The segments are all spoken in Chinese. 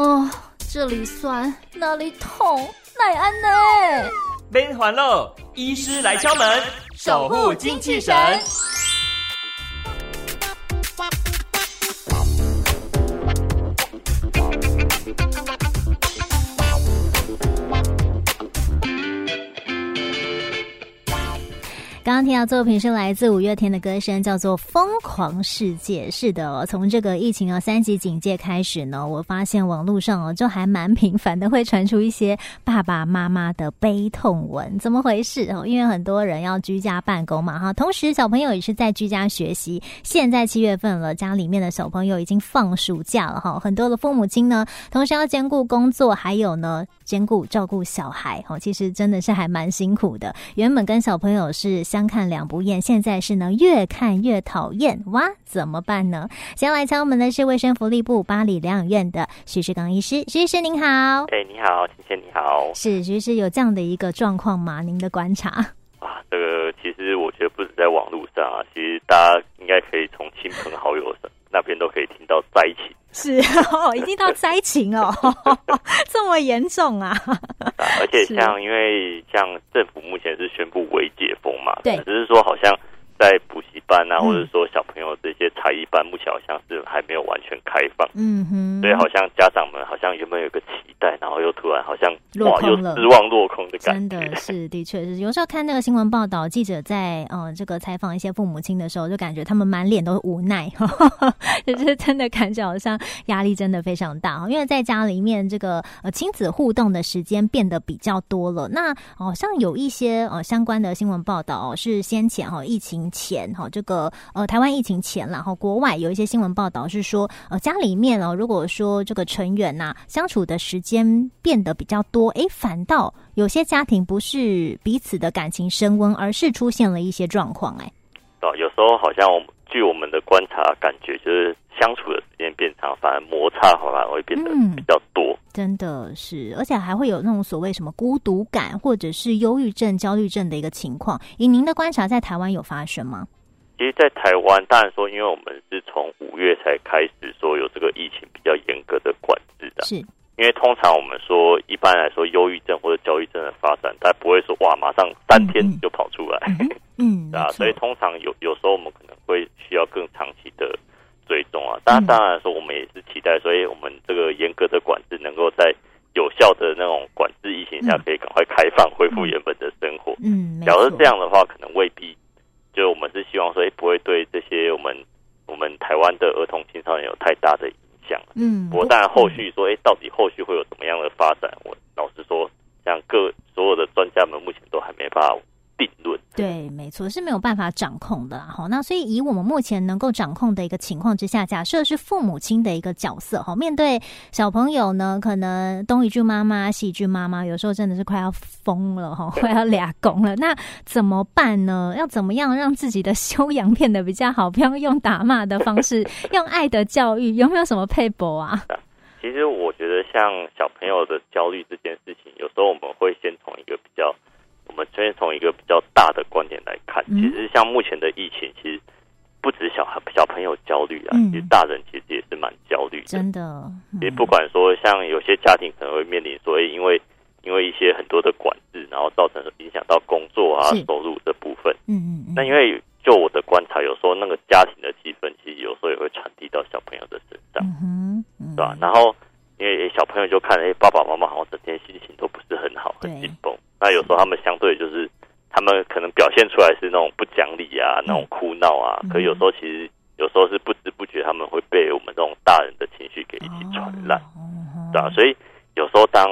哦，这里酸，那里痛，奈安呢？边环了，医师来敲门，守护精气神。刚刚听到作品是来自五月天的歌声，叫做《疯狂世界》。是的哦，从这个疫情啊三级警戒开始呢，我发现网络上哦就还蛮频繁的会传出一些爸爸妈妈的悲痛文，怎么回事哦？因为很多人要居家办公嘛，哈，同时小朋友也是在居家学习。现在七月份了，家里面的小朋友已经放暑假了哈，很多的父母亲呢，同时要兼顾工作，还有呢兼顾照顾小孩，哈，其实真的是还蛮辛苦的。原本跟小朋友是。相看两不厌，现在是呢越看越讨厌哇？怎么办呢？先来敲门的是卫生福利部巴黎疗养院的徐世刚医师，徐医师您好。哎，你好，芊芊你好。是徐医师有这样的一个状况吗？您的观察 啊，这个其实我觉得不止在网络上啊，其实大家应该可以从亲朋好友那边都可以听到灾情。是哦，已经到灾情哦，这么严重啊！而且像因为像政府目前是宣布微解对，只是说好像。在补习班啊，或者说小朋友这些才艺班，目前好像是还没有完全开放。嗯哼，所以好像家长们好像原本有个期待，然后又突然好像落空了，失望落空的感觉。真的是，的确是。有时候看那个新闻报道，记者在呃这个采访一些父母亲的时候，就感觉他们满脸都是无奈，就是真的感觉好像压力真的非常大。因为在家里面这个呃亲子互动的时间变得比较多了。那好像有一些呃相关的新闻报道是先前哈疫情。前哈，这个呃，台湾疫情前，然后国外有一些新闻报道是说，呃，家里面哦，如果说这个成员呐相处的时间变得比较多，哎，反倒有些家庭不是彼此的感情升温，而是出现了一些状况，哎，哦，有时候好像我们据我们的观察感觉，就是相处的时间变长，反而摩擦反而会变得比较多。真的是，而且还会有那种所谓什么孤独感，或者是忧郁症、焦虑症的一个情况。以您的观察，在台湾有发生吗？其实，在台湾，当然说，因为我们是从五月才开始说有这个疫情比较严格的管制的。是，因为通常我们说，一般来说，忧郁症或者焦虑症的发展，它不会说哇，马上三天就跑出来。嗯，啊，所以通常有有时候我们可能会需要更长期的。追踪啊，当然，当然说，我们也是期待，所以我们这个严格的管制能够在有效的那种管制疫情下，可以赶快开放，恢复原本的生活。嗯，假如是这样的话，可能未们是希望说，哎，不会对这些我们我们台湾的儿童青少年有太大的影响。嗯，不过当然后续说，哎，到底后续会有怎么样的发展？我老实说，像各所有的专家们目前都还没办法。定论对，没错是没有办法掌控的哈。那所以以我们目前能够掌控的一个情况之下，假设是父母亲的一个角色哈，面对小朋友呢，可能东一句妈妈西一句妈妈，有时候真的是快要疯了哈，快要俩拱了。那怎么办呢？要怎么样让自己的修养变得比较好？不要用打骂的方式，用爱的教育，有没有什么配博啊？其实我觉得，像小朋友的焦虑这件事情，有时候我们会先从一个比较。我们先从一个比较大的观点来看，其实像目前的疫情，其实不止小孩小朋友焦虑啊，其实大人其实也是蛮焦虑的。真的，其实不管说像有些家庭可能会面临所谓，因为因为一些很多的管制，然后造成影响到工作啊、收入的部分。嗯嗯。那因为就我的观察，有时候那个家庭的气氛，其实有时候也会传递到小朋友的身上，嗯对吧？然后因为小朋友就看，哎，爸爸妈妈好像整天心情都不是很好，很紧绷。那有时候他们相对就是，他们可能表现出来是那种不讲理啊，那种哭闹啊。可有时候其实有时候是不知不觉，他们会被我们这种大人的情绪给一起传染，对吧？所以有时候当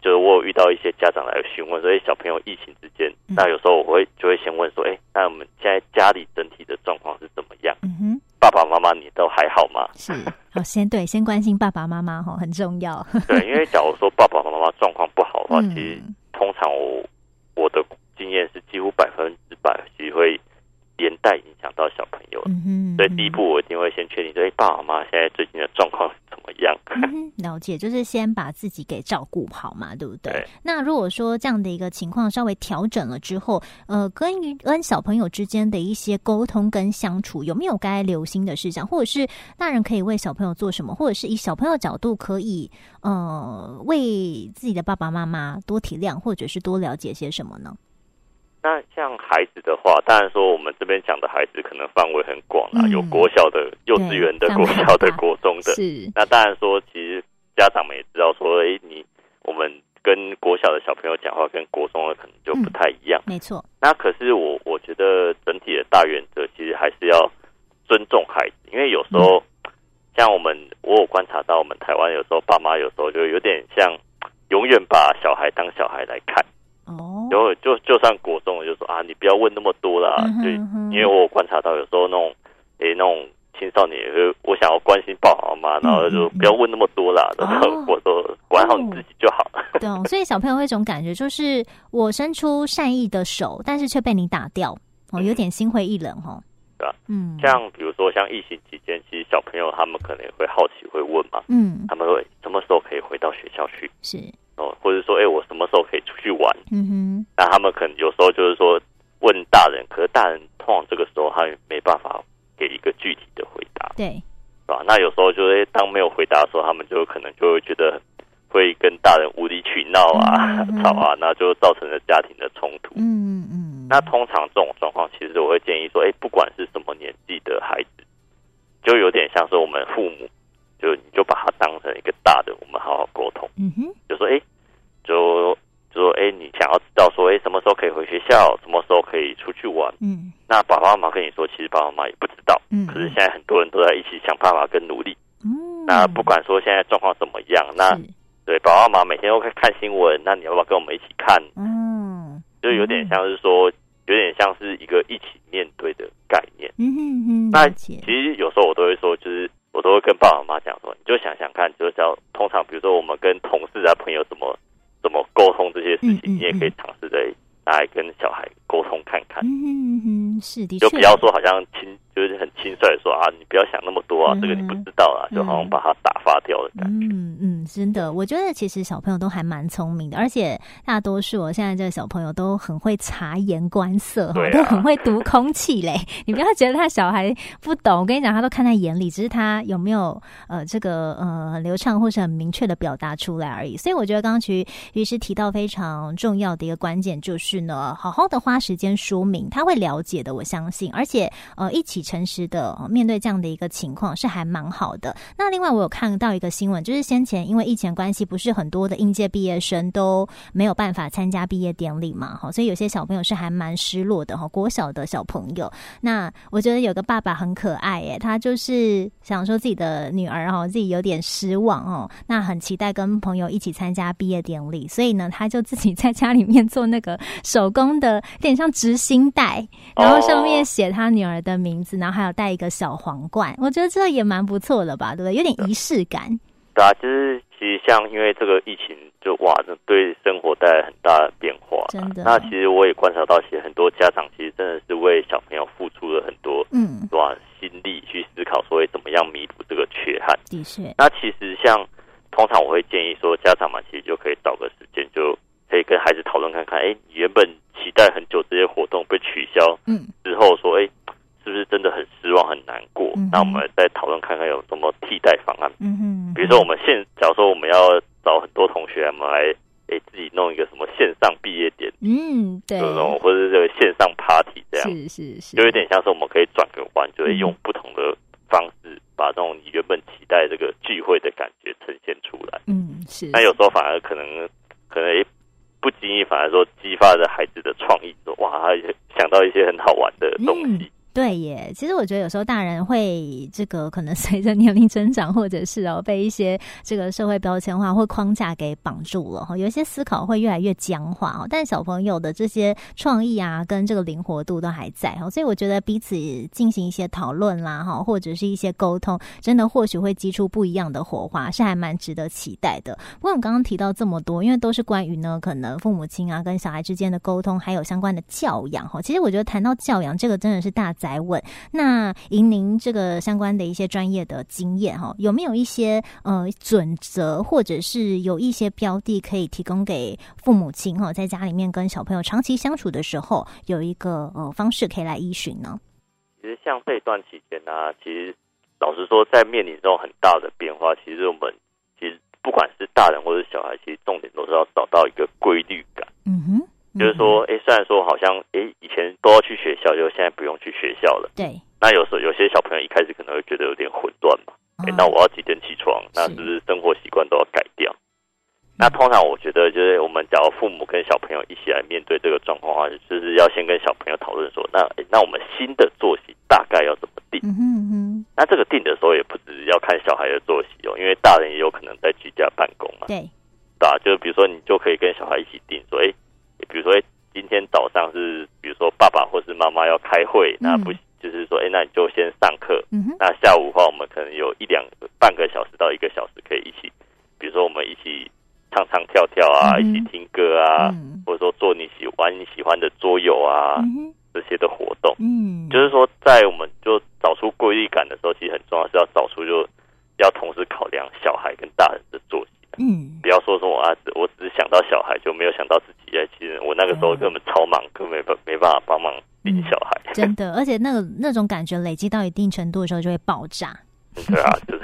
就是我有遇到一些家长来询问，所以，小朋友疫情之间，那有时候我会就会先问说，哎，那我们现在家里整体的状况是怎么样？嗯哼，爸爸妈妈你都还好吗？是，好，先对，先关心爸爸妈妈哈，很重要。对，因为假如说爸爸妈妈状况不好的话，其实。通常我我的经验是几乎百分之百其实会连带影响到小朋友嗯，所以第一步我一定会先确定说，哎，爸爸妈妈现在最近的状况怎么样。了解，就是先把自己给照顾好嘛，对不对？对。那如果说这样的一个情况稍微调整了之后，呃，跟于跟小朋友之间的一些沟通跟相处，有没有该留心的事项，或者是大人可以为小朋友做什么，或者是以小朋友角度可以呃为自己的爸爸妈妈多体谅，或者是多了解些什么呢？那像孩子的话，当然说我们这边讲的孩子可能范围很广啊，有国小的、幼稚园的、国小的、国中的。是。那当然说，其实家长们也知道说，哎，你我们跟国小的小朋友讲话，跟国中的可能就不太一样。没错。那可是我我觉得整体的大原则，其实还是要尊重孩子，因为有时候像我们，我有观察到，我们台湾有时候爸妈有时候就有点像永远把小孩当小孩来看。哦，就就就算国中，就说啊，你不要问那么多啦。就因为我观察到，有时候那种诶，那种青少年，我想要关心爸爸妈妈，然后就不要问那么多啦。然后我说管好你自己就好。对，所以小朋友会一种感觉，就是我伸出善意的手，但是却被你打掉，哦，有点心灰意冷哈。对啊，嗯，像比如说像疫情期间，其实小朋友他们可能也会好奇，会问嘛，嗯，他们会什么时候可以回到学校去？是。哦，或者说，哎，我什么时候可以出去玩？嗯哼，那他们可能有时候就是说问大人，可是大人通常这个时候他没办法给一个具体的回答，对，是吧？那有时候就是当没有回答的时候，他们就可能就会觉得会跟大人无理取闹啊、吵啊，那就造成了家庭的冲突。嗯嗯，那通常这种状况，其实我会建议说，哎，不管是什么年纪的孩子，就有点像是我们父母。就你就把它当成一个大的，我们好好沟通。嗯哼，就说哎，就就说哎，你想要知道说哎，什么时候可以回学校，什么时候可以出去玩？嗯，那爸爸妈妈跟你说，其实爸爸妈妈也不知道。嗯，可是现在很多人都在一起想办法跟努力。嗯，那不管说现在状况怎么样，那对爸爸妈妈每天都会看新闻，那你要不要跟我们一起看？嗯，就有点像是说，有点像是一个一起面对的概念。嗯哼哼，那其实有时候我都会说，就是。我都会跟爸爸妈妈讲说，你就想想看，就是要通常，比如说我们跟同事啊、朋友怎么怎么沟通这些事情，你也可以尝试着来跟小孩沟通看看。嗯哼，是的，就不要说好像轻，就是很轻率的说啊，你不要想那么多啊，这个你不知道啊，就好像把它打发掉的感觉。嗯嗯，真的，我觉得其实小朋友都还蛮聪明的，而且大多数我现在这个小朋友都很会察言观色，哈，都很会读空气嘞。你不要觉得他小孩不懂，我跟你讲，他都看在眼里，只是他有没有呃这个呃很流畅或是很明确的表达出来而已。所以我觉得刚刚其实于是提到非常重要的一个关键就是呢，好好的花时间说明，他会了解的，我相信，而且呃一起诚实的面对这样的一个情况是还蛮好的。那另外我有看到一个新闻，就是先前因为疫情关系，不是很多的应届毕业生都没有办法参加毕业典礼嘛，哈，所以有些小朋友是还蛮失落的哈。国小的小朋友，那我觉得有个爸爸很可爱耶，他就是想说自己的女儿哈，自己有点失望哦，那很期待跟朋友一起参加毕业典礼，所以呢，他就自己在家里面做那个手工的，有点像执行带，然后上面写他女儿的名字，然后还有带一个小皇冠，我觉得这也蛮不错的吧，对不对？有点仪式感。对啊，就是其实像因为这个疫情，就哇，这对生活带来很大的变化。真的。那其实我也观察到，其实很多家长其实真的是为小朋友付出了很多，嗯，哇，心力去思考说怎么样弥补这个缺憾。的确。那其实像通常我会建议说，家长嘛其实就可以找个时间，就可以跟孩子讨论看看，哎，原本期待很久这些活动被取消，嗯，之后说，哎。是不是真的很失望很难过？那我们再讨论看看有什么替代方案。嗯哼，比如说我们现，假如说我们要找很多同学，我们来诶自己弄一个什么线上毕业典礼，嗯，对，这种或者是这个线上 party 这样，是是是，就有点像是我们可以转个弯，就会用不同的方式把这种你原本期待这个聚会的感觉呈现出来。嗯，是。那有时候反而可能可能不经意，反而说激发着孩子的创意，说哇，他想到一些很好玩的东西。对耶，其实我觉得有时候大人会这个可能 随着年龄增长，或者是哦被一些这个社会标签化或框架给绑住了哈，有一些思考会越来越僵化哦。但小朋友的这些创意啊，跟这个灵活度都还在哈，所以我觉得彼此进行一些讨论啦哈，或者是一些沟通，真的或许会激出不一样的火花，是还蛮值得期待的。不过我们刚刚提到这么多，因为都是关于呢可能父母亲啊跟小孩之间的沟通，还有相关的教养哈。其实我觉得谈到教养这个真的是大。再问。那以您这个相关的一些专业的经验哈，有没有一些呃准则，或者是有一些标的可以提供给父母亲哈，在家里面跟小朋友长期相处的时候，有一个呃方式可以来依循呢？其实像这段期间呢，其实老实说，在面临这种很大的变化，其实我们其实不管是大人或者小孩，其实重点都是要找到一个规律感。嗯哼。就是说，哎，虽然说好像，哎，以前都要去学校，就现在不用去学校了。对。那有时候有些小朋友一开始可能会觉得有点混乱嘛。哎，那我要几点起床？那是不是生活习惯都要改掉？那通常我觉得，就是我们假如父母跟小朋友一起来面对这个状况的话，就是要先跟小朋友讨论说，那那我们新的作息大概要怎么定？嗯哼那这个定的时候也不只要看小孩的作息哦，因为大人也有可能在居家办公嘛。对。对啊，就是比如说你就可以跟小孩一起定说，哎。比如说，今天早上是，比如说爸爸或是妈妈要开会，那不就是说，哎，那你就先上课。嗯那下午的话，我们可能有一两半个小时到一个小时可以一起，比如说我们一起唱唱跳跳啊，一起听歌啊，或者说做你喜欢你喜欢的桌游啊，这些的活动。嗯，就是说，在我们就找出规律感的时候，其实很重要是要找出，就要同时考量小孩跟大人的作息。嗯，不要说说我啊，我只是想到小孩，就没有想到自己。哎，其实我那个时候根本超忙，根本没没办法帮忙领小孩。真的，而且那个那种感觉累积到一定程度的时候，就会爆炸。对啊，就是。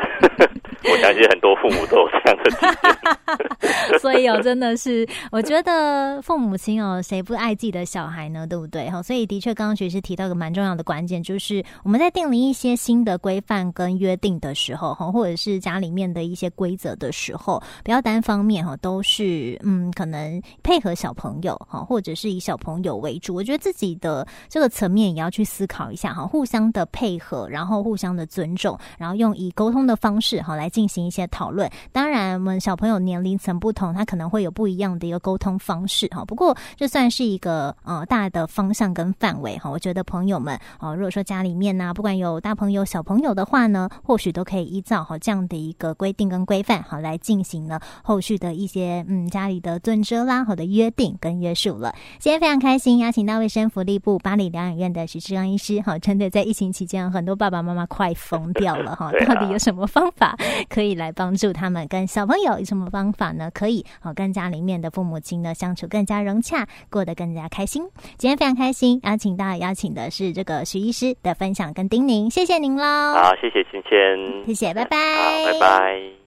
我相信很多父母都有这样的经验，所以哦，真的是，我觉得父母亲哦，谁不爱自己的小孩呢？对不对？哈，所以的确，刚刚学师提到一个蛮重要的关键，就是我们在订立一些新的规范跟约定的时候，哈，或者是家里面的一些规则的时候，不要单方面哈，都是嗯，可能配合小朋友哈，或者是以小朋友为主。我觉得自己的这个层面也要去思考一下哈，互相的配合，然后互相的尊重，然后用以沟通的方式哈来。进行一些讨论，当然，我们小朋友年龄层不同，他可能会有不一样的一个沟通方式哈。不过，这算是一个呃大的方向跟范围哈。我觉得朋友们哦，如果说家里面呢，不管有大朋友小朋友的话呢，或许都可以依照哈这样的一个规定跟规范好来进行呢后续的一些嗯家里的尊遮啦好的约定跟约束了。今天非常开心，邀请到卫生福利部巴黎疗养院的徐志刚医师哈。针对在疫情期间，很多爸爸妈妈快疯掉了哈。到底有什么方法？可以来帮助他们跟小朋友有什么方法呢？可以哦，跟家里面的父母亲呢相处更加融洽，过得更加开心。今天非常开心，邀请到邀请的是这个徐医师的分享跟叮咛，谢谢您喽。好，谢谢芊芊，谢谢，拜拜，拜拜。